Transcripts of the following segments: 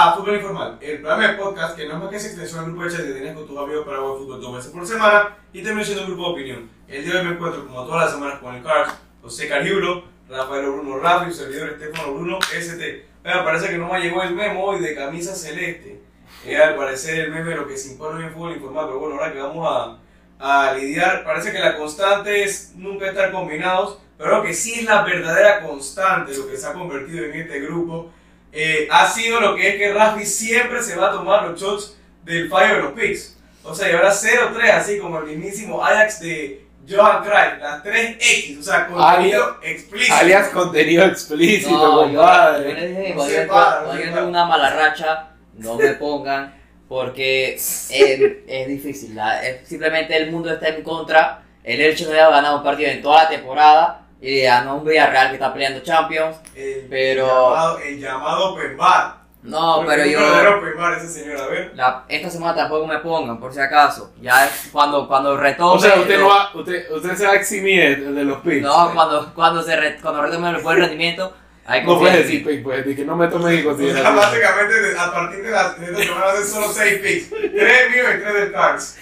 a Fútbol Informal, el programa de podcast que no es más que esa extensión del grupo de chat que tienes con tus amigos para jugar fútbol dos veces por semana y también siendo un grupo de opinión. El día de hoy me encuentro como todas las semanas con el Cars, José Cariulo, Rafael Bruno Rafi, su servidor Estefano Bruno ST. Pero parece que no me llegó el memo hoy de camisa celeste. Es al parecer el meme de lo que se impone en fútbol informal, pero bueno, ahora que vamos a, a lidiar, parece que la constante es nunca estar combinados, pero que sí es la verdadera constante lo que se ha convertido en este grupo. Eh, ha sido lo que es que Rafi siempre se va a tomar los shots del fallo de los picks. O sea, y ahora 0-3, así como el mismísimo Ajax de Johan Cruyff, las 3X, o sea, contenido explícito. Alias contenido explícito, No, yo, yo compadre. les dije, No se yo para, cuando no yo se tengo para. una mala racha, no me pongan, porque es, es difícil. la- es- simplemente el mundo está en contra. El Elche no había ganado un partido en toda la temporada. Y ganó un Villarreal que está peleando Champions. El Pero- llamado, el llamado open bar. No, pero yo. verdadero open bar ese señor, a ver. la- esta semana tampoco me pongan, por si acaso. Ya cuando, cuando retome. O sea, usted, lo- no va, usted, usted se va a eximir de, de los picks. No, cuando, cuando, se re- cuando retome el buen rendimiento. Hay No puedes decir pick, puedes decir que no me tomen en O sea, consideración. básicamente, a partir de, la, de esta semana van a solo 6 picks. 3 míos y 3 del Cars.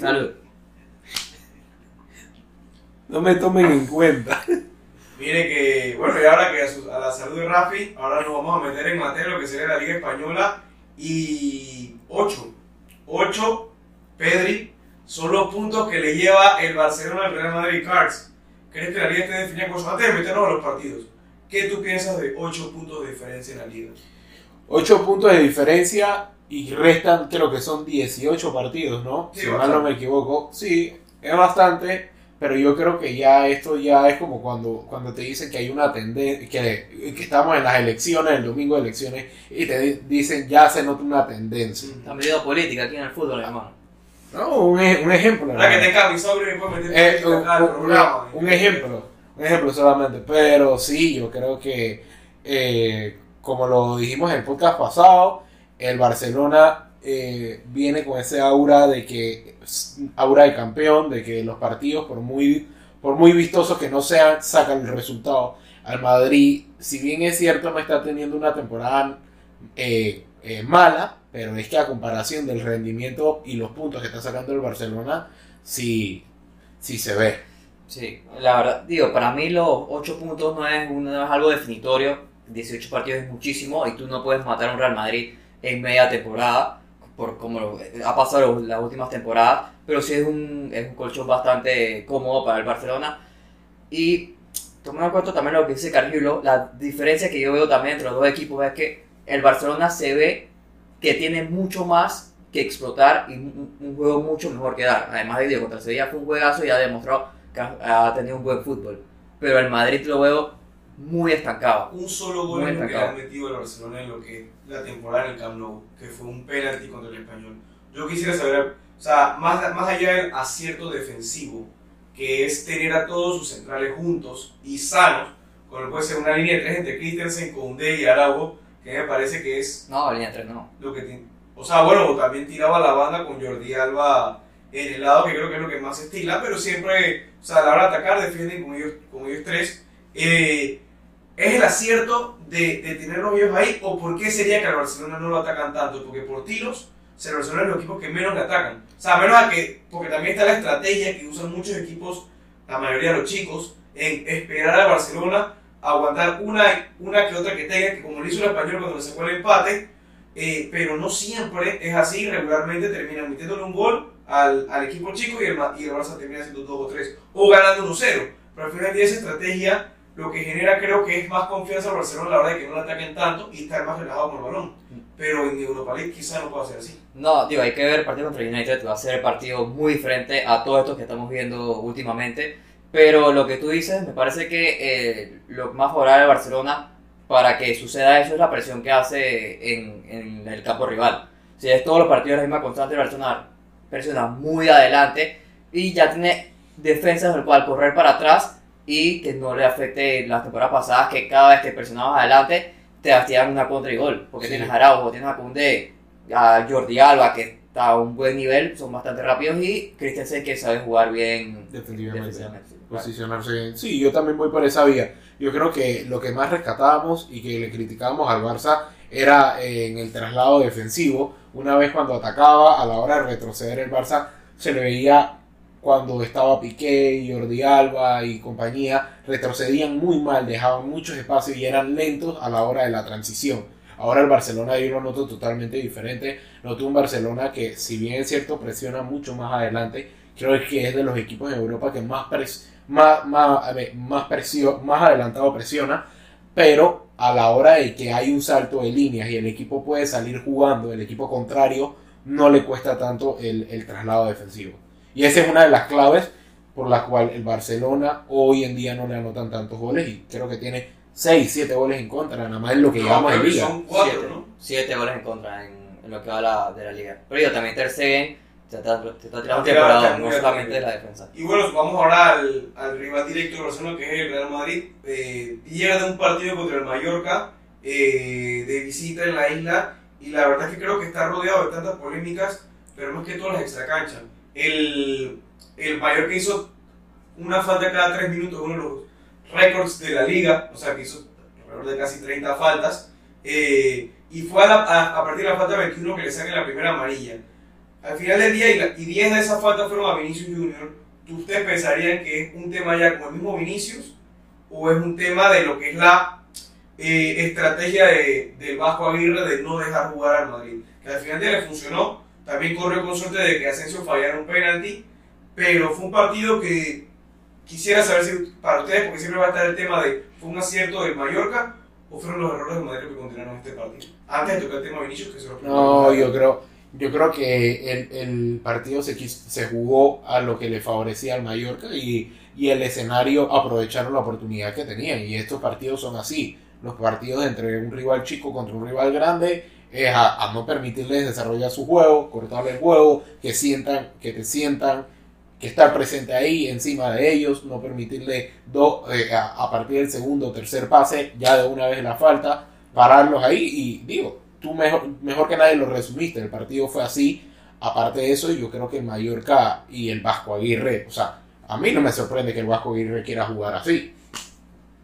Salud. No me tomen en cuenta. Mire que, bueno, y ahora que a, su- a la salud de Rafi, ahora nos vamos a meter en materia lo que sería la Liga Española. Y 8, 8, Pedri, son los puntos que le lleva el Barcelona al Real Madrid Cards. ¿Crees que la Liga esté definida con eso? Antes de meternos a los partidos, ¿qué tú piensas de 8 puntos de diferencia en la Liga? 8 puntos de diferencia y restan, creo que son 18 partidos, ¿no? Sí, si mal no me equivoco. Sí, es bastante, pero yo creo que ya esto ya es como cuando, cuando te dicen que hay una tendencia, que, que estamos en las elecciones, el domingo de elecciones, y te di- dicen ya se nota una tendencia. Está metido política aquí en el fútbol, hermano. No, un, e- un ejemplo. Ahora que te cambie sobre y puedes meter Eh, un, un ejemplo, un ejemplo solamente, pero sí, yo creo que eh, como lo dijimos en el podcast pasado, el Barcelona eh, viene con ese aura de que aura de campeón, de que los partidos por muy por muy vistosos que no sean sacan el resultado. Al Madrid, si bien es cierto no está teniendo una temporada eh, eh, mala, pero es que a comparación del rendimiento y los puntos que está sacando el Barcelona, sí, sí se ve. Sí, la verdad, digo, para mí los 8 puntos no es, un- algo definitorio. 18 partidos es muchísimo y tú no puedes matar a un Real Madrid en media temporada, por como ha pasado las últimas temporadas, pero sí es un, es un colchón bastante cómodo para el Barcelona. Y tomando en cuenta también lo que dice Cargillo, la diferencia que yo veo también entre los dos equipos es que el Barcelona se ve que tiene mucho más que explotar y un, juego mucho mejor que dar. Además de que contra Sevilla fue un juegazo y ha demostrado que ha ha tenido un buen fútbol. Pero el Madrid lo veo muy estancado. un solo gol en lo que han metido al Barcelona en lo que es la temporada en el Camp Nou, que fue un penalti contra el Español. Yo quisiera saber, o sea, más, más allá del acierto defensivo, que es tener a todos sus centrales juntos y sanos, como puede ser una línea de tres entre Christensen, Koundé y Araujo, que me parece que es No, línea 3 no. lo que tiene. O sea, bueno, también tiraba la banda con Jordi Alba en el lado, que creo que es lo que más estila, pero siempre, o sea, a la hora de atacar, defienden con ellos, con ellos tres. Eh, ¿Es el acierto de, de tenerlos ellos ahí o por qué sería que al Barcelona no lo atacan tanto? Porque por tiros, el Barcelona es los equipos que menos le atacan. O sea, a menos a que, porque también está la estrategia que usan muchos equipos, la mayoría de los chicos, en esperar al Barcelona a aguantar una, una que otra que tenga, que como lo hizo el español cuando le sacó el empate, eh, pero no siempre es así, regularmente terminan metiéndole un gol al, al equipo chico y el, y el Barça termina haciendo 2 o 3 o ganando 1-0. Pero al final día esa estrategia lo que genera creo que es más confianza al Barcelona a la hora de que no le ataquen tanto y estar más relajado con el balón. Pero en Europa League quizá no pueda ser así. No, digo, hay que ver el partido contra United, va a ser el partido muy diferente a todos estos que estamos viendo últimamente. Pero lo que tú dices, me parece que eh, lo más favorable al Barcelona para que suceda eso es la presión que hace en, en el campo rival. Si es todos los partidos la misma constante, el Barcelona presiona muy adelante y ya tiene defensas del cual correr para atrás y que no le afecte las temporadas pasadas que cada vez que presionabas adelante te hacían una contra y gol. Porque Sí. tienes a Araujo, tienes a Koundé, a Jordi Alba que está a un buen nivel, son bastante rápidos y Christensen que sabe jugar bien Definitivamente. defensivamente. Posicionarse bien. Sí, yo también voy por esa vía. Yo creo que lo que más rescatábamos y que le criticábamos al Barça era eh, en el traslado defensivo. Una vez cuando atacaba, a la hora de retroceder el Barça, se le veía cuando estaba Piqué, Jordi Alba y compañía, retrocedían muy mal, dejaban muchos espacios y eran lentos a la hora de la transición. Ahora el Barcelona yo lo noto totalmente diferente. Noto un Barcelona que, si bien es cierto, presiona mucho más adelante. Creo que es de los equipos en Europa que más, pres más, más, ver, más, presio más adelantado presiona. Pero a la hora de que hay un salto de líneas y el equipo puede salir jugando, el equipo contrario no le cuesta tanto el, el traslado defensivo. Y esa es una de las claves por la cual el Barcelona hoy en día no le anotan tantos goles y creo que tiene 6, 7 goles en contra, nada más es lo que No, llevamos en liga. son cuatro, siete, ¿no? siete goles en contra en, en lo que va la, de la liga. Pero yo también Ter Stegen te está, te está tirando temporada, no muy solamente de la defensa. Y bueno, vamos ahora al, al rival directo de Barcelona, que es el Real Madrid. Eh, pierde un partido contra el Mallorca eh, de visita en la isla. Y la verdad es que creo que está rodeado de tantas polémicas, pero más que todas las extracanchas. El, el Mallorca hizo una falta cada tres minutos, uno de los récords de la liga, o sea que hizo alrededor de casi 30 faltas. eh, y fue a, la- a- a partir de la falta 21 que le saquen la primera amarilla. Al final del día, y, la- y 10 de esas faltas fueron a Vinicius Junior, ¿ustedes pensarían que es un tema ya como el mismo Vinicius? ¿O es un tema de lo que es la eh, estrategia de, del Vasco Aguirre de no dejar jugar al Madrid? Que al final del día le funcionó, también corrió con suerte de que Asensio fallara un penalti, pero fue un partido que quisiera saber si para ustedes, porque siempre va a estar el tema de ¿fue un acierto del Mallorca o fueron los errores del Madrid que continuaron este partido? Antes de tocar el tema Vinicius, que se lo No, yo creo, yo creo que el, el partido se, se jugó a lo que le favorecía al Mallorca y, y el escenario aprovecharon la oportunidad que tenían. Y estos partidos son así. Los partidos entre un rival chico contra un rival grande es a, no permitirles desarrollar su juego, cortarle el juego, que sientan, que te sientan, que estar presente ahí encima de ellos, no permitirle eh, a, partir del segundo o tercer pase, ya de una vez la falta, pararlos ahí y digo, tú mejor, mejor que nadie lo resumiste, el partido fue así, aparte de eso yo creo que Mallorca y el Vasco Aguirre, o sea, a mí no me sorprende que el Vasco Aguirre quiera jugar así.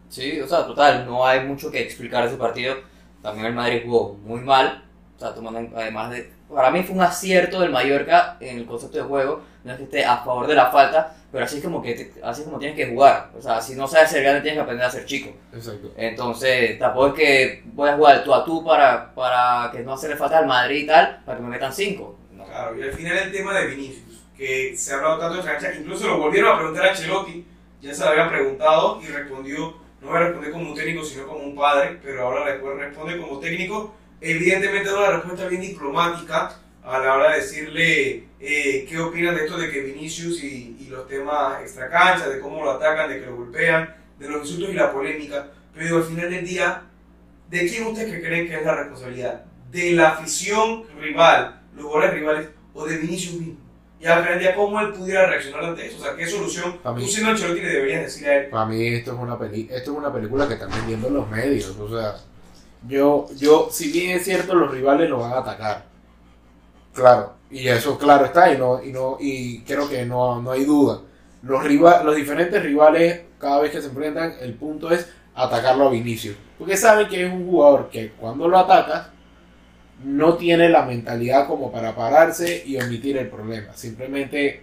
Sí, o sea, total, no hay mucho que explicar ese partido. También el Madrid jugó muy mal. O sea, tomando además de. Para mí fue un acierto del Mallorca en el concepto de juego. No es que esté a favor de la falta, pero así es como que te- así es como tienes que jugar. O sea, si no sabes ser grande, tienes que aprender a ser chico. Exacto. Entonces, tampoco es que voy a jugar tú a tú para, para que no hacerle falta al Madrid y tal, para que me metan cinco. No. Claro, y al final el tema de Vinicius, que se ha hablado tanto de cancha, incluso lo volvieron a preguntar a Ancelotti, ya se lo habían preguntado y respondió, no me respondió como un técnico, sino como un padre, pero ahora después responde como técnico, evidentemente da una respuesta bien diplomática a la hora de decirle eh, qué opinan de esto de que Vinicius y, los temas extracancha, de cómo lo atacan, de que lo golpean, de los insultos y la polémica, pero al final del día, ¿de quién ustedes creen que es la responsabilidad? ¿De la afición rival, los goles rivales, o de Vinicius mismo? Y del día, ¿cómo él pudiera reaccionar ante eso? O sea, ¿qué solución A mí- tú siendo Ancelotti le deberías decir a él? Para mí esto es una peli esto es una película que están vendiendo los medios, o sea, yo yo si bien es cierto los rivales lo van a atacar. Claro, y eso claro está y no y no y creo que no, no hay duda. Los riva- los diferentes rivales cada vez que se enfrentan, el punto es atacarlo a Vinicius, porque saben que es un jugador que cuando lo atacas no tiene la mentalidad como para pararse y omitir el problema. Simplemente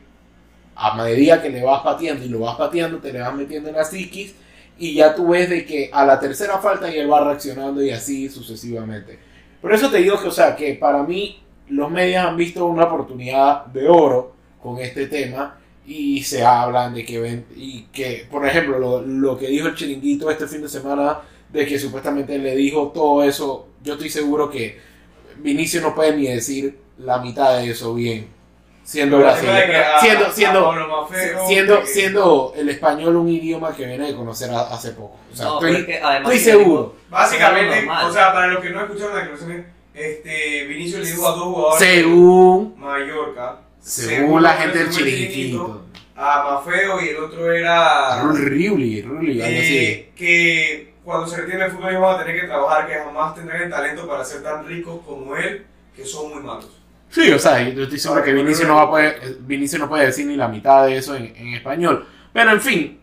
a medida que le vas pateando y lo vas pateando, te le vas metiendo en la psiquis y ya tú ves de que a la tercera falta y él va reaccionando y así sucesivamente. Por eso te digo que, o sea, que para mí los medios han visto una oportunidad de oro con este tema y se hablan de que ven y que, por ejemplo, lo, lo que dijo el chiringuito este fin de semana de que supuestamente le dijo todo eso, yo estoy seguro que Vinicio no puede ni decir la mitad de eso bien, siendo brasileño, siendo, a siendo, Mafeo, siendo, que- siendo el español un idioma que viene de conocer a- hace poco. O sea, No, pero estoy, que estoy seguro. Básicamente, o sea, para los que no escucharon la declaración, este, Vinicius le dijo a dos jugadores Según, Mallorca, según la gente del chiringuito. a Mafeo y el otro era Ruli, Ruli, algo así. eh, que cuando se retire el fútbol ellos van a tener que trabajar, que jamás tendrán el talento para ser tan ricos como él, que son muy malos. Sí, o sea, yo estoy seguro que Vinicio no, va a poder, Vinicio no puede decir ni la mitad de eso en, en español. Pero en fin,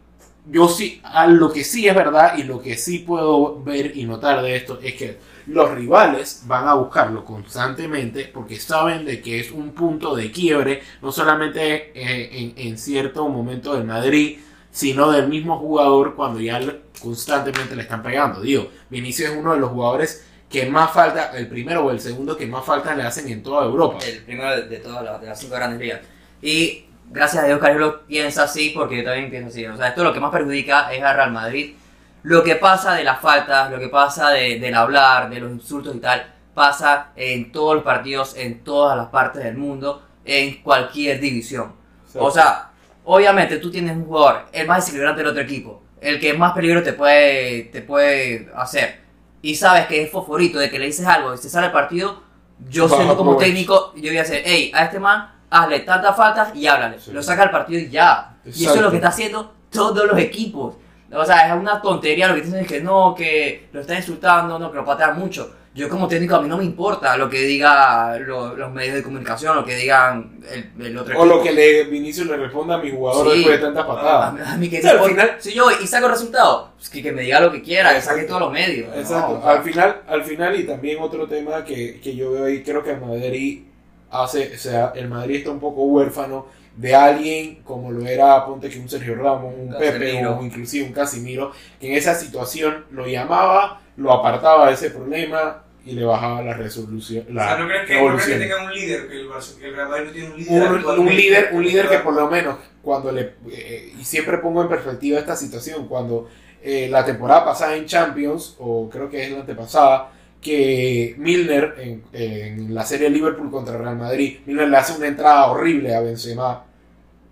yo sí, a lo que sí es verdad y lo que sí puedo ver y notar de esto es que los rivales van a buscarlo constantemente porque saben de que es un punto de quiebre, no solamente eh, en, en cierto momento del Madrid, sino del mismo jugador cuando ya constantemente le están pegando. Digo, Vinicius es uno de los jugadores que más falta, el primero o el segundo que más falta le hacen en toda Europa. El primero de, de todas las, de las cinco grandes ligas. Y gracias a Dios Carlos piensa así, porque yo también pienso así. O sea, esto lo que más perjudica es a Real Madrid. Lo que pasa de las faltas, lo que pasa de- del hablar, de los insultos y tal, pasa en todos los partidos, en todas las partes del mundo, en cualquier división. O sea, obviamente tú tienes un jugador, el más desequilibrante del otro equipo, el que más peligro te puede, te puede hacer, y sabes que es fosforito de que le dices algo y se sale el partido, yo Baja siendo como técnico, yo voy a hacer, hey, a este man, hazle tantas faltas y háblale. Sí. Lo saca al partido y ya. Y eso es Exacto. lo que está haciendo todos los equipos. O sea, es una tontería lo que dicen es que no, que lo está insultando, no, que lo patea mucho. Yo como técnico a mí no me importa lo que diga lo- los medios de comunicación, lo que digan el, el otro O equipo. lo que le, Vinicius le responda a mi jugador Sí. después de tantas A, patadas. mí- a mí que al si- final- si yo voy y saco resultado, pues que, que me diga lo que quiera, que saque todos los medios. Exacto. No, o sea, al final, al final y también otro tema que, que yo veo ahí, creo que el Madrid hace, o sea, el Madrid está un poco huérfano de alguien como lo era, ponte que un Sergio Ramos, un Pepe o inclusive un Casimiro, que en esa situación lo llamaba, lo apartaba de ese problema y le bajaba la resolución. O La sea, ¿no crees que, no crees que tenga un líder? Que el, que el Real Madrid no tiene un líder. un, líder un líder que por lo menos cuando le eh, y siempre pongo en perspectiva esta situación cuando eh, la temporada pasada en Champions o creo que es la antepasada que Milner en, en la serie Liverpool contra Real Madrid Milner le hace una entrada horrible a Benzema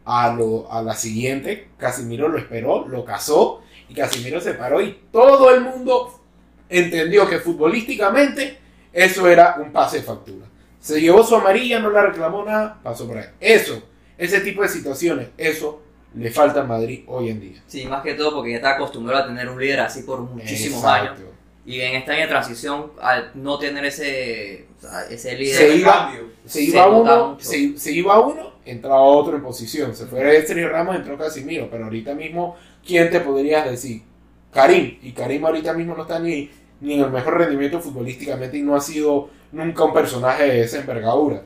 a, lo, a la siguiente Casimiro lo esperó lo cazó y Casimiro se paró y todo el mundo entendió que futbolísticamente eso era un pase de factura se llevó su amarilla, no la reclamó nada, pasó por ahí. Eso, ese tipo de situaciones, eso le falta a Madrid hoy en día. Sí, más que todo porque ya está acostumbrado a tener un líder así por muchísimos Exacto. años. Y en esta año de transición, al no tener ese, ese líder, Se iba- Cambio. Se Se iba nota uno, se, se iba uno, entraba otro en posición. Se fue Sergio Ramos, entró Casimiro. Pero ahorita mismo, ¿quién te podrías decir? Karim. Y Karim ahorita mismo no está ni, ni en el mejor rendimiento futbolísticamente y no ha sido nunca un personaje de esa envergadura.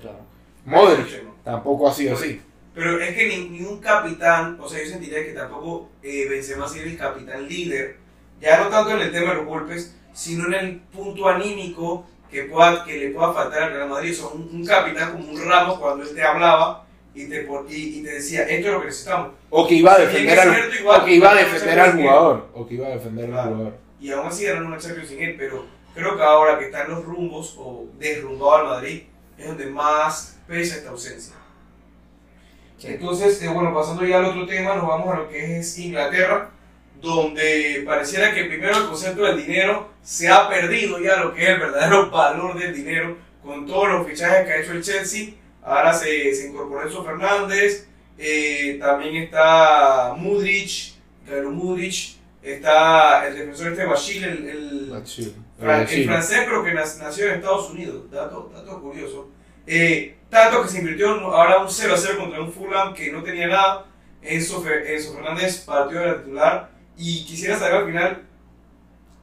Modric tampoco ha sido así. Pero es que ni- ningún capitán, o sea, yo sentiría que tampoco eh, Benzema sería el capitán líder, ya no tanto en el tema de los golpes, sino en el punto anímico que, pueda, que le pueda faltar al Real Madrid. O un, un capitán como un Ramos cuando él te hablaba y te, y, y te decía, esto es lo que necesitamos. O que iba a defender al, cierto, igual, o que iba a defender al jugador. O que iba a defender al Claro. jugador. Y aún así ganaron una Champions sin él, pero creo que ahora que están los rumbos o derrumbado al Madrid, es donde más pesa esta ausencia. Entonces, eh, bueno, pasando ya al otro tema, nos vamos a lo que es Inglaterra, donde pareciera que primero el concepto del dinero se ha perdido ya lo que es el verdadero valor del dinero, con todos los fichajes que ha hecho el Chelsea. Ahora se, se incorporó Enzo Fernández, eh, también está Mudrich, Galo Mudrich, está el defensor este Bachil, el, el, Fran- el francés, pero que nac- nació en Estados Unidos. Dato, dato curioso. Eh, tanto que se invirtió ahora un 0 a 0 contra un Fulham que no tenía nada. Enzo, Enzo Fernández partió de la titular. Y quisiera saber al final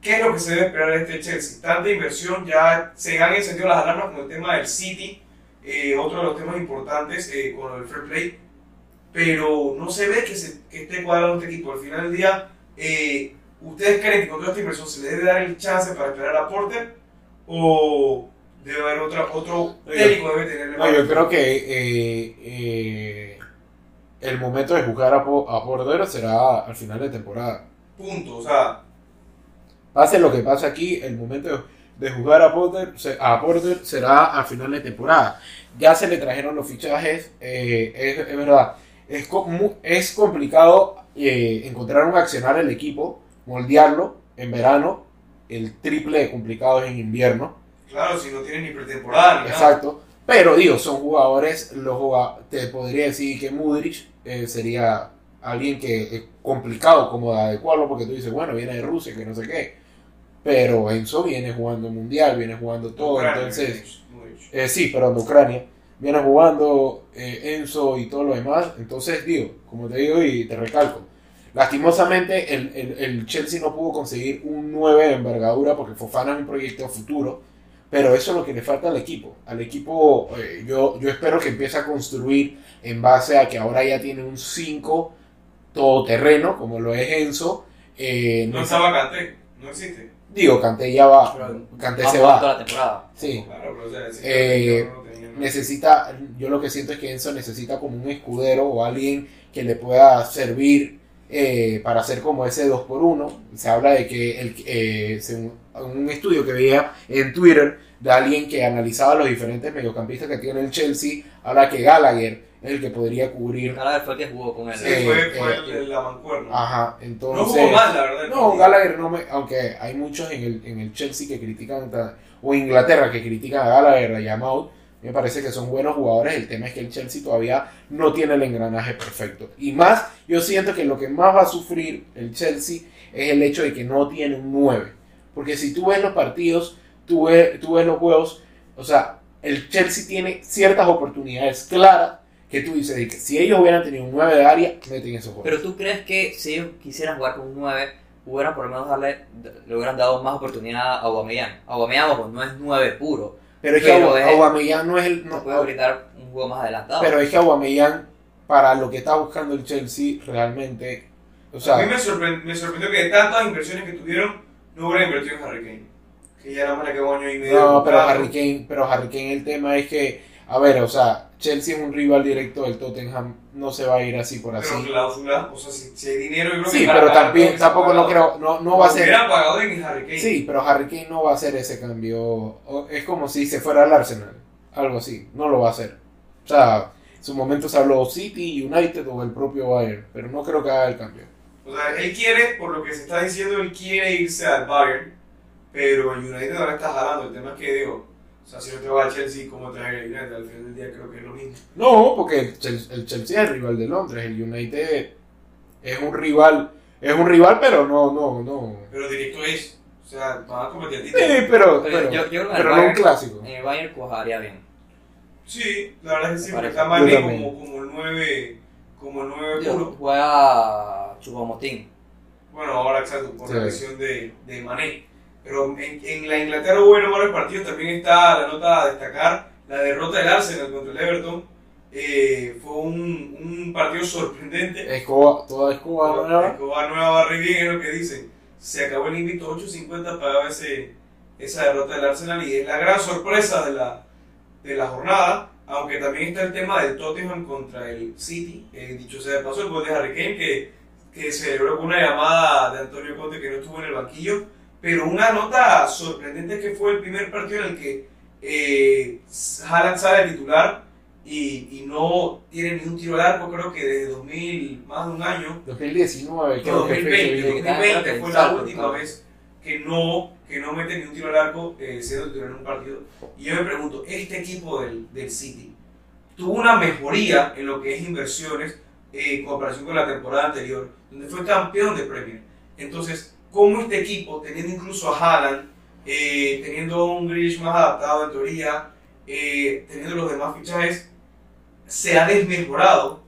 qué es lo que se debe esperar de este Chelsea. Tanta inversión, ya se han encendido las alarmas con el tema del City, eh, otro de los temas importantes eh, con el fair play. Pero no se ve que, se, que esté cuadrado este equipo. Al final del día, eh, ¿Ustedes creen que con toda esta inversión se le debe dar el chance para esperar a Porter? ¿O debe haber otra, otro técnico debe tener No, yo creo que eh, eh, el momento de jugar a, a Porter será al final de temporada. Punto. O sea, Pase lo que pase aquí, el momento de, de jugar a Porter, a Porter será al final de temporada. Ya se le trajeron los fichajes, eh, es, es verdad. Es, es complicado eh, encontrar un accionar el equipo, moldearlo en verano. El triple de complicado es en invierno. claro, si no tienes ni pretemporada ni nada. Exacto. Pero digo, son jugadores, los juga- te podría decir que Mudrich eh, sería alguien que es complicado como de adecuarlo porque tú dices, bueno, viene de Rusia, que no sé qué. Pero Enzo viene jugando mundial, viene jugando todo, Ucrania, entonces... Eh, sí, perdón, de Ucrania. Viene jugando eh, Enzo y todo lo demás. Entonces, digo, como te digo y te recalco, Lastimosamente, el, el- el Chelsea no pudo conseguir un 9 de envergadura porque Fofana es un proyecto futuro. Pero eso es lo que le falta al equipo. Al equipo, eh, yo, yo espero que empiece a construir en base a que ahora ya tiene un 5 todoterreno, como lo es Enzo. Eh, No estaba Kanté, no existe. Digo, Kanté ya va. Vamos se toda va. la temporada. Sí. Claro, pero o sea, ese Eh, necesita, yo lo que siento es que Enzo necesita como un escudero o alguien que le pueda servir eh, para hacer como ese 2 por 1 Se habla de que el, eh, según un estudio que veía en Twitter de alguien que analizaba los diferentes mediocampistas que tiene el Chelsea, habla que Gallagher el que podría cubrir. Gallagher fue el que jugó con él. Sí, eh, fue, eh, el, el- la mancuerna. Ajá, no entonces... jugó mal, la verdad. No, partido. Gallagher no me. Aunque hay muchos en el, en el Chelsea que critican. O Inglaterra que critican a Gallagher, a Yamaut. Me parece que son buenos jugadores. El tema es que el Chelsea todavía no tiene el engranaje perfecto. Y más, yo siento que lo que más va a sufrir el Chelsea es el hecho de que no tiene un 9. Porque si tú ves los partidos, tú ves, tú ves los juegos. O sea, el Chelsea tiene ciertas oportunidades claras que tú dices de que si ellos hubieran tenido un 9 de área, meten esos juegos. Pero tú crees que si ellos quisieran jugar con un 9, hubieran por lo menos darle, le hubieran dado más oportunidad a Aubameyang. Aubameyang, ojo, no es 9 puro. Pero es que Pero es- Aubameyang no es el... No- puede brindar un juego más adelantado. pero es que Aubameyang, para lo que está buscando el Chelsea, realmente... O a mí sea, me, sorpre- me sorprendió que de tantas inversiones que tuvieron, no hubieran invertido en Harry Kane. Que ya nada más le quedó año y medio. no, pero. Harry Kane, pero Harry Kane el tema es que, a ver, o sea, Chelsea es un rival directo del Tottenham, no se va a ir así por así. Pero cláusula, o sea, si, si hay dinero, yo creo Sí, que pero también, tampoco no creo, no, no va a ser... Pagado en Harry Kane. Sí, pero Harry Kane no va a hacer ese cambio. Es como si se fuera al Arsenal, algo así, no lo va a hacer. O sea, en su momento se habló City, United o el propio Bayern, pero no creo que haga el cambio. O sea, él quiere, por lo que se está diciendo, él quiere irse al Bayern, pero el United ahora está jalando. El tema es que, digo, o sea, si no te va al Chelsea, ¿cómo traer el United? Al final del día creo que es lo mismo. No, porque el Chelsea, el Chelsea es el rival de Londres, el United es un rival, es un rival, pero no, no, no. Pero directo es, o sea, van a competir a ti. Sí, pero, Pero pero, yo- yo pero no un clásico. En el Bayern cuajaría bien. Sí, la verdad es que parece. está Mané Yo también. como, como el 9, como el 9 Digo, puro. Juega Chupomotín. Bueno, ahora exacto, por la lesión de, de Mané. Pero en, en la Inglaterra hubo buenos varios partidos, también está la nota a destacar, la derrota del Arsenal contra el Everton. Eh, fue un, un partido sorprendente. Escobar, toda Escobar nueva. Escobar nueva barre bien es lo que dicen. Se acabó el invito 8.50 pagaba ese, esa derrota del Arsenal y es la gran sorpresa de la, de la jornada. Aunque también está el tema del Tottenham contra el City. Eh, dicho sea de paso, el gol de Harry Kane que, que celebró con una llamada de Antonio Conte que no estuvo en el banquillo. Pero una nota sorprendente es que fue el primer partido en el que eh, Haaland sale de titular y, y no tiene ni un tiro al arco, creo que desde 2000, más de un año. 2019, No, creo que fue 2020, que- 2020 fue la última claro. vez que no, que no mete ni un tiro al arco eh, siendo titular en un partido. Y yo me pregunto, este equipo del, del City tuvo una mejoría en lo que es inversiones eh, en comparación con la temporada anterior, donde fue campeón de Premier. Entonces, ¿cómo este equipo, teniendo incluso a Haaland, eh, teniendo un Grealish más adaptado en teoría, eh, teniendo los demás fichajes, se ha desmejorado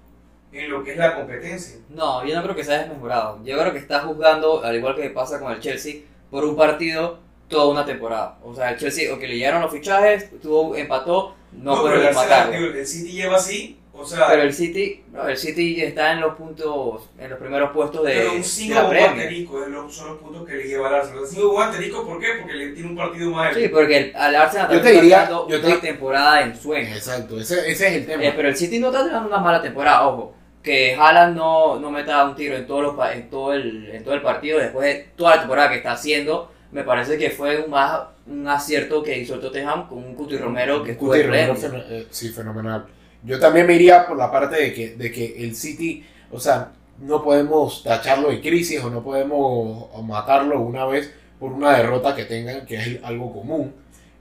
en lo que es la competencia? No, yo no creo que se haya desmejorado. Yo creo que está juzgando, al igual que pasa con el Chelsea, por un partido toda una temporada. O sea, el Chelsea, o que le llegaron los fichajes, tuvo, empató, no, el, Arsenal, matarlo. digo, el City lleva así, o sea, Pero el City, no, el City está en los puntos, en los primeros puestos de, pero un de 5 la con Premier. asterisco es lo- son los puntos que le lleva al Arsenal. 5 con asterisco, ¿por qué? Porque le tiene un partido más. Sí, porque el- al Arsenal Yo te también diría- está dando yo te- una temporada en sueño. Exacto, ese, ese es el tema. Eh, pero el City no está teniendo una mala temporada, ojo. Que Haaland no, no meta un tiro en, todos los, pa- en, todo el, en todo el partido después de toda la temporada que está haciendo. Me parece que fue un, más, un acierto que hizo el Tottenham con un Cuti Romero que estuvo Cuti Romero, eh, sí, fenomenal. Yo también me iría por la parte de que, de que el City, o sea, no podemos tacharlo de crisis o no podemos matarlo una vez por una derrota que tengan, que es algo común.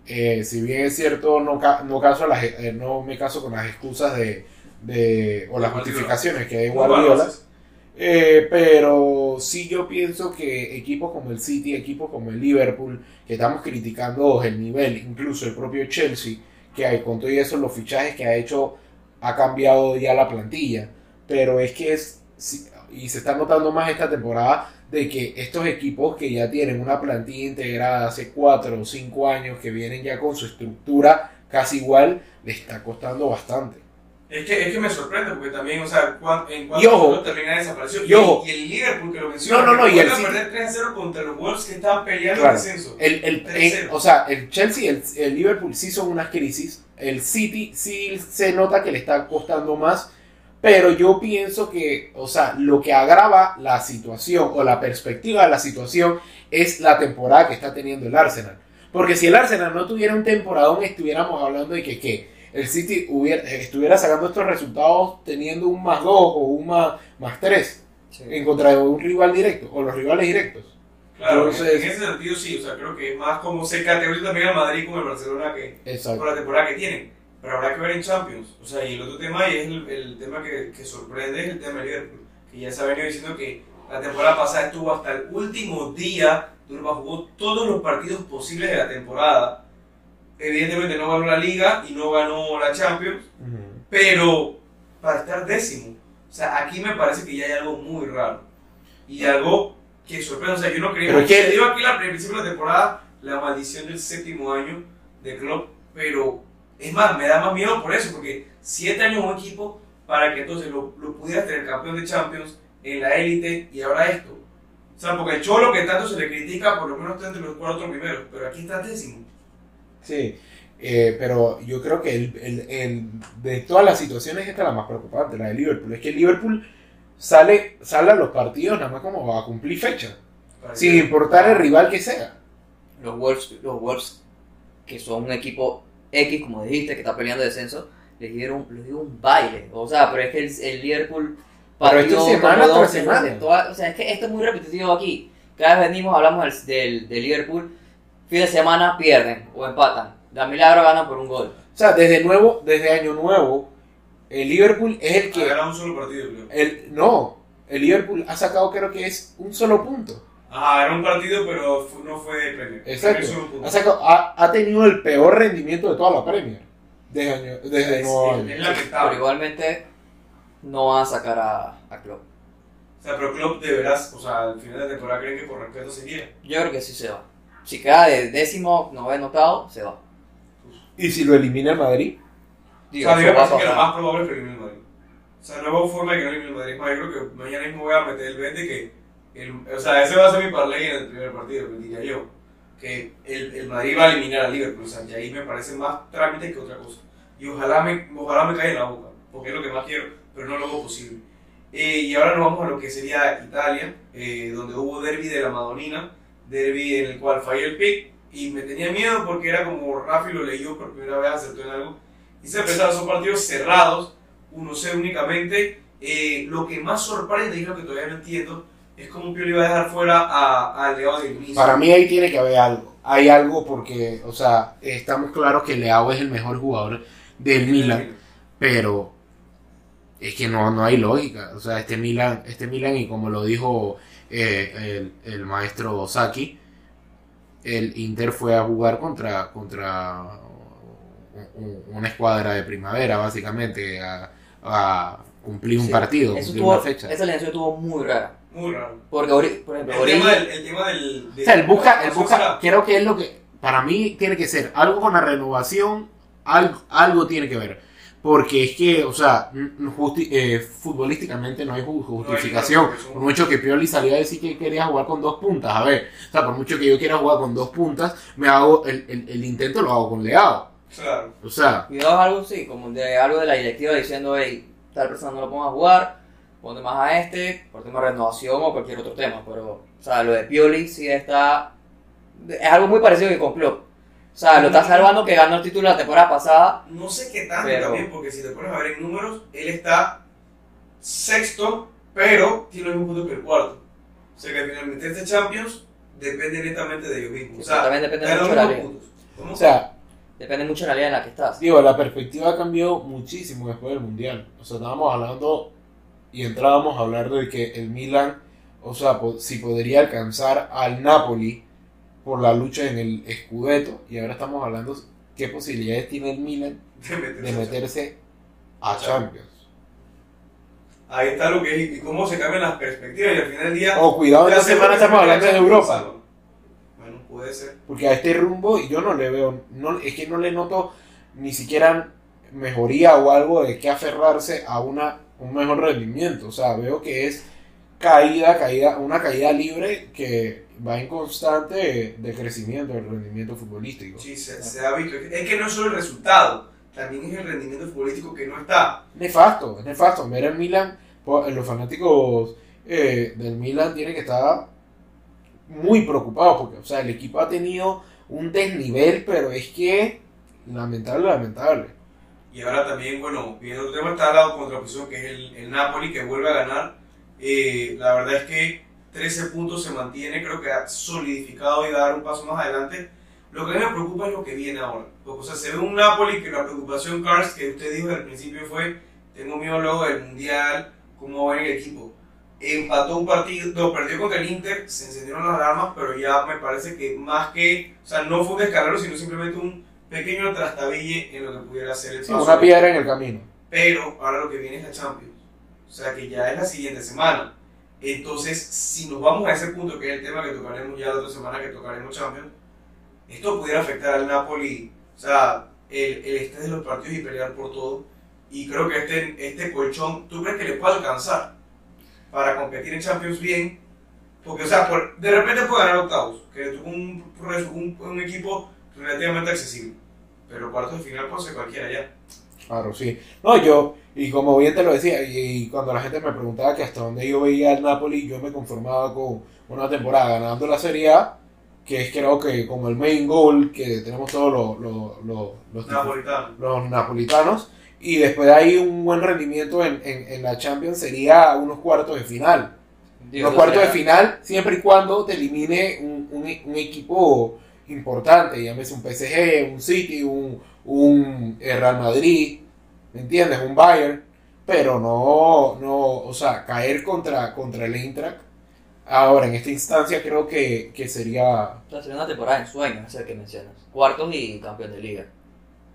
Eh, si bien es cierto, no, ca- no, caso las, eh, no me caso con las excusas de, de o las justificaciones que hay Guardiola. Eh, pero sí yo pienso que equipos como el City, equipos como el Liverpool, que estamos criticando el nivel, incluso el propio Chelsea, que hay con todo eso los fichajes que ha hecho, ha cambiado ya la plantilla. Pero es que es y se está notando más esta temporada de que estos equipos que ya tienen una plantilla integrada hace 4 o 5 años, que vienen ya con su estructura casi igual, le está costando bastante. Es que, es que me sorprende porque también, o sea, cuan- en Y cuanto termina desapareció. Y ojo. y el Liverpool que lo menciona. No, no, no, y el perder 3 a 0 contra los Wolves que estaban peleando Claro. el descenso. El, el, 3-0. en- o sea, el Chelsea y el, el Liverpool sí son unas crisis. El City sí se nota que le está costando más. Pero yo pienso que, o sea, lo que agrava la situación o la perspectiva de la situación es la temporada que está teniendo el Arsenal. Porque si el Arsenal no tuviera un temporadón, estuviéramos hablando de que, que el City hubiera, estuviera sacando estos resultados teniendo un más 2 o un más, más 3 en contra de un rival directo o los rivales directos. Claro, en- Entonces- en ese sentido sí, o sea, creo que es más como se categoriza también al Madrid con el Barcelona que Exacto. por la temporada que tienen. Pero habrá que ver en Champions. O sea, y el otro tema, y es el, el tema que, que sorprende, es el tema de Liverpool. Que ya se ha venido diciendo que la temporada pasada estuvo hasta el último día, Turba jugó todos los partidos posibles de la temporada. Evidentemente no ganó la Liga y no ganó la Champions, Ujú. pero para estar décimo. O sea, aquí me parece que ya hay algo muy raro. Y algo que sorprende. O sea, yo no creía. Pero que- Se dio aquí la principio de la temporada la maldición del séptimo año de Klopp, pero es más, me da más miedo por eso, porque siete años un equipo para que entonces lo, lo pudieras tener campeón de Champions en la élite y ahora esto. O sea, porque el Cholo que tanto se le critica, por lo menos está entre los cuatro primeros, pero aquí está décimo. Sí, eh, pero yo creo que el, el- el- de todas las situaciones esta es la más preocupante, la de Liverpool. Es que Liverpool sale, sale a los partidos nada más como a cumplir fecha, sin importar el rival que sea. Los Wolves, los Wolves, que son un equipo X, como dijiste, que está peleando descenso, les dieron, les dio un baile. O sea, pero es que el, el Liverpool Pero esto semana como tras semana. toda- o sea, es que esto es muy repetitivo aquí. Cada vez venimos, hablamos del, del, del Liverpool, fin de semana pierden o empatan. Da milagro ganan por un gol. O sea, desde nuevo, desde año nuevo, el Liverpool es el Ha que... ganado un solo partido, creo. El, no, el Liverpool ha sacado creo que es un solo punto. Ajá, era un partido, pero no fue de Premier. Exacto. Premier. Ha, sacado, ha, ha tenido el peor rendimiento de toda la Premier. Desde, año, desde Es- nuevo año. es Pero lamentable. igualmente no van a sacar a, a Klopp. O sea, pero Klopp de veras, o sea, al final de temporada creen que por respeto seguía. Yo creo que sí se va. Si queda de décimo, noveno, octavo, se va. Y si lo elimina el Madrid, O Digo, sea, a mí me parece que lo más probable es que elimine el Madrid. O sea, no hubo forma de que no elimine el Madrid. Más, yo creo que mañana mismo voy a meter el 20 que... El, o sea, ese va a ser mi parlay en el primer partido, que diría yo. Que el, el Madrid va a eliminar al Liverpool. O sea, y ahí me parece más trámite que otra cosa. Y ojalá me, ojalá me caiga en la boca, porque es lo que más quiero, pero no lo hago posible. Eh, y ahora nos vamos a lo que sería Italia, eh, donde hubo derby de la Madonina, derby en el cual falló el pick, y me tenía miedo porque era como Rafi lo leyó por primera vez, acertó en algo, y se empezaron, son partidos cerrados, 1-0 únicamente. Eh, lo que más sorprende, y es lo que todavía no entiendo, es cómo Pioli va a dejar fuera a, a Leao del inicio. para mí ahí tiene que haber algo. Hay algo porque, o sea, estamos claros que Leao es el mejor jugador del Milan, pero es que no, no hay lógica. O sea, este Milan, este Milan y como lo dijo eh, el, el maestro Saki, el Inter fue a jugar contra, contra u- u- una escuadra de primavera, básicamente, a, a cumplir un Sí, partido, Eso cumplir tuvo, una fecha. esa alineación estuvo muy rara. Muy raro. Porque, Ori- por ejemplo, El tema del... El tema del de- O sea, el busca, el ¿cómo se busca, creo que es lo que, para mí tiene que ser algo con la renovación, algo, algo tiene que ver. Porque es que, o sea, justi- eh, futbolísticamente no hay ju- justificación. Por mucho que Pioli salió a decir que quería jugar con dos puntas, a ver, o sea, por mucho que yo quiera jugar con dos puntas, me hago el, el, el intento lo hago con Leao. Claro. O sea, Cuidado es algo sí, como de algo de la directiva diciendo, hey, tal persona no lo ponga a jugar, ponte más a este, por tema de renovación o cualquier otro tema. Pero, o sea, lo de Pioli sí está. Es algo muy parecido que con Klopp. O sea, lo está salvando que ganó el título la temporada pasada. No sé qué tanto Pero- también, porque si te pones a ver en números, él está sexto, pero tiene los mismos puntos que el cuarto. O sea que finalmente este Champions depende netamente de ellos mismos. O sea, también depende mucho de la puntos. ¿Cómo? o sea, Depende mucho de la liga en la que estás. digo, la perspectiva cambió muchísimo después del Mundial. O sea, estábamos hablando y entrábamos a hablar de que el Milan, o sea, po- si podría alcanzar al Napoli por la lucha en el Scudetto, y ahora estamos hablando qué posibilidades tiene el Milan de meterse de a meterse a Champions. ahí está lo que es y cómo se cambian las perspectivas y al final del día... Oh, cuidado, esta semana estamos hablando de Europa. Puede ser. Porque a este rumbo yo no le veo, no, es que no le noto ni siquiera mejoría o algo de que aferrarse a una, un mejor rendimiento. O sea, veo que es caída, caída, una caída libre que va en constante de crecimiento del rendimiento futbolístico. Sí, se, se ha visto. Es que no es solo el resultado, también es el rendimiento futbolístico que no está. Nefasto, es nefasto. Ver el Milan, los fanáticos eh, del Milan tienen que estar muy preocupados porque, o sea, el equipo ha tenido un desnivel, pero es que lamentable, lamentable. Y ahora también, bueno, viendo otro tema, está la contraposición que es el, el Napoli, que vuelve a ganar. Eh, la verdad es que 13 puntos se mantiene, creo que ha solidificado y va a dar un paso más adelante. Lo que a mí me preocupa es lo que viene ahora. O sea, se ve un Napoli que la preocupación, Cars, que usted dijo al principio fue, tengo miedo luego del Mundial, cómo va en el equipo. Empató un partido, perdió contra el Inter, se encendieron las alarmas, pero ya me parece que más que, o sea, no fue un descalabro, sino simplemente un pequeño trastabille en lo que pudiera ser el Sí, una piedra en el camino. Pero ahora lo que viene es la Champions. O sea que ya es la siguiente semana. Entonces, si nos vamos a ese punto, que es el tema que tocaremos ya la otra semana, que tocaremos Champions, esto pudiera afectar al Napoli. O sea, el, el estrés de los partidos y pelear por todo. Y creo que este, este colchón, ¿tú crees que le puede alcanzar para competir en Champions bien? Porque, o sea, por- de repente puede ganar octavos, que es un, un, un equipo relativamente accesible. Pero cuartos de final puede ser cualquiera ya. Claro, sí. No, yo, y como bien te lo decía, y, y cuando la gente me preguntaba que hasta dónde yo veía al Napoli, yo me conformaba con una temporada ganando la Serie A, que es creo que como el main goal que tenemos todos los, los, los, los, Napolitano. los napolitanos, y después de ahí un buen rendimiento en, en, en la Champions sería unos cuartos de final. Digo, Los cuartos de final, siempre y cuando te elimine un, un, un equipo importante, llámese un PSG, un City, un, un eh, Real Madrid, ¿me entiendes? Un Bayern, pero no, no, o sea, caer contra, contra el Eintracht. Ahora, en esta instancia creo que, que sería, sería una temporada en sueño, es el que mencionas. Cuartos y campeón de liga.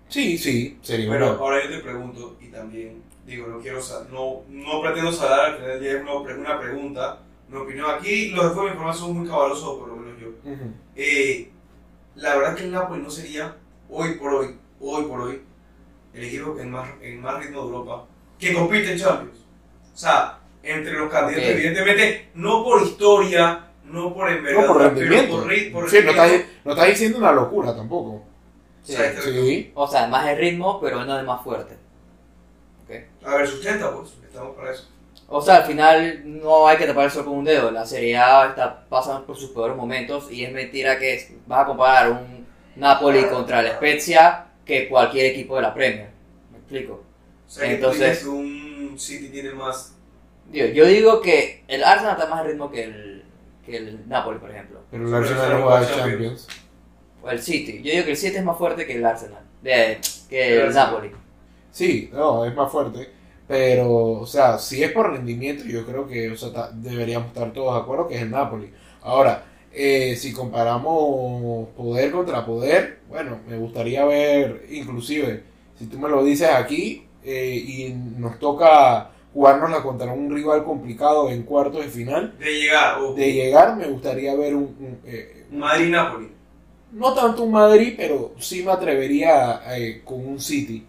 Sí, sí, sería Pero bueno. ahora yo te pregunto, y también digo, no quiero no, no pretendo saber al final del día, es una, pre- una pregunta, mi opinión. Aquí los de Fuego Información son muy caballosos, por lo menos yo. Eh, la verdad que el Napoli no sería, hoy por hoy, hoy por hoy, el equipo en más, en más ritmo de Europa, que compite en Champions. O sea, entre los candidatos, evidentemente, no por historia, no por envergadura, No por pero rendimiento. por, ri- por Sí, no estás, no estás diciendo una locura tampoco. O sea, este- Sí. O sea, más de ritmo, pero no de más fuerte. ¿Ok? A ver, sustenta, pues, estamos para eso. O sea, al final no hay que tapar el sol con un dedo. La Serie A está pasando por sus peores momentos y es mentira que vas a comparar un Napoli contra el Spezia que cualquier equipo de la Premier. ¿Me explico? O sea, Entonces- que un City tiene más Digo, yo digo que el Arsenal está más de ritmo que el, que el Napoli, por ejemplo. Pero el Arsenal no juega juega Champions. O el City. Yo digo que el City es más fuerte que el Arsenal. De, que El. Napoli. Sí, no, es más fuerte. Pero, o sea, si es por rendimiento, yo creo que o sea, ta- deberíamos estar todos de acuerdo que es el Napoli. Ahora, eh, si comparamos poder contra poder, bueno, me gustaría ver, inclusive, si tú me lo dices aquí eh, y nos toca jugárnosla contra un rival complicado en cuartos de final, de llegar. O de llegar me gustaría ver un, un, eh, un- Madrid-Napoli. No tanto un Madrid, pero sí me atrevería eh, con un City.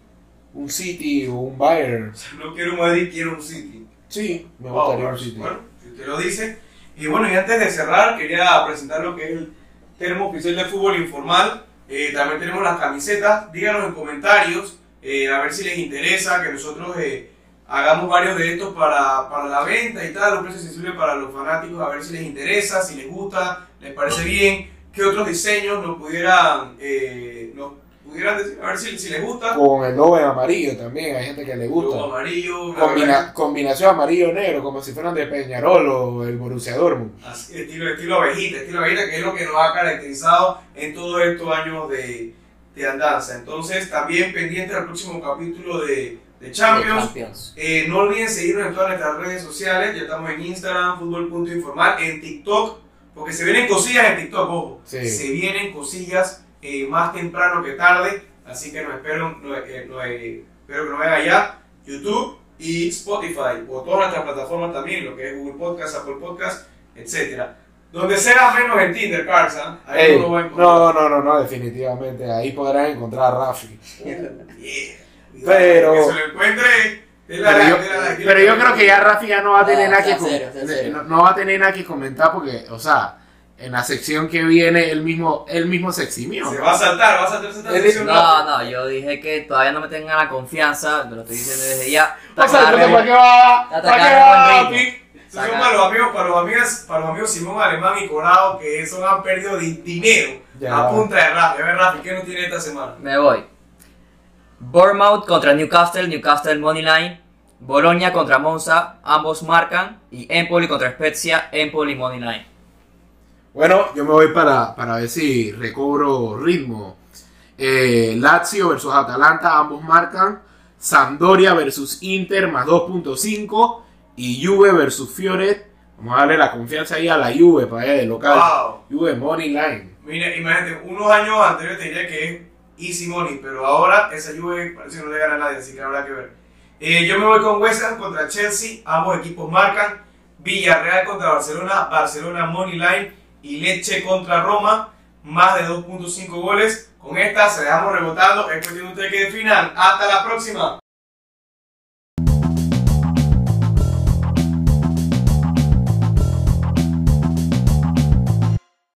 Un City o un Bayern. O sea, no quiero un Madrid, quiero un City. Sí, me Wow, gustaría un. City. Bueno, si usted lo dice. Y bueno, y antes de cerrar, quería presentar lo que es el termo oficial de fútbol informal. Eh, también tenemos las camisetas. Díganos en comentarios eh, a ver si les interesa que nosotros eh, hagamos varios de estos para, para la venta y tal. Los precios sensibles para los fanáticos, a ver si les interesa, si les gusta, les parece bien. ¿Qué otros diseños nos pudieran, eh, nos pudieran decir? A ver si, si les gusta. Con el logo en amarillo también, hay gente que le Logo gusta. amarillo. Combina- verdad combinación amarillo-negro, como si fueran de Peñarol o el Borussia Dortmund. Así, estilo, estilo abejita, estilo abejita, que es lo que nos ha caracterizado en todos estos años de, de andanza. Entonces, también pendiente del próximo capítulo de, de. Champions. Eh, no olviden seguirnos en todas nuestras redes sociales. Ya estamos en Instagram, fútbol.informal, en TikTok, porque se vienen cosillas en TikTok, ojo. Sí. Se vienen cosillas eh, más temprano que tarde. Así que nos espero, no, eh, no, eh, espero que nos vean allá. YouTube, y Spotify, o todas nuestras plataformas también, lo que es Google Podcast, Apple Podcast, etc. Donde sea menos en Tinder, Carsa, ahí Ey, uno va a encontrar. no, no, no, no, definitivamente. Ahí podrán encontrar a Rafi. Yeah. Pero- Que se lo encuentre. La- Pero yo, la- pero yo creo que ya Rafi ya no va a tener nada que serio, no, no va a tener nada que comentar porque, o sea, en la sección que viene él mismo, él mismo se eximió. Se va a saltar, va a saltar sección. No, no, yo dije que todavía no me tengan la confianza, te lo estoy diciendo desde ya. O sea, ¿para qué va? ¿Para qué va, son los amigos, para los amigos, para los amigos Simón Alemán y Corado que eso han perdido di- dinero Ya. a punta de Rafi. A ver, Rafi, ¿qué no tiene esta semana? Me voy. Bournemouth contra Newcastle, Newcastle Moneyline. Bologna contra Monza, ambos marcan. Y Empoli contra Spezia, Empoli Moneyline. Bueno, yo me voy para, para ver si recobro ritmo. Eh, Lazio versus Atalanta, ambos marcan. Sampdoria versus Inter, más 2.5. Y Juve versus Fioret. Vamos a darle la confianza ahí a la Juve para allá de local. Wow. Juve Money Line. Mira, imagínate, unos años anteriores te diría que easy money, pero ahora esa Juve parece que no le gana a nadie, así que habrá que ver. Eh, yo me voy con West Ham contra Chelsea, ambos equipos marcan. Villarreal contra Barcelona, Barcelona Money Line y Leche contra Roma, más de 2.5 goles. Con esta se dejamos rebotando, es cuestión de ustedes que definan. Hasta la próxima.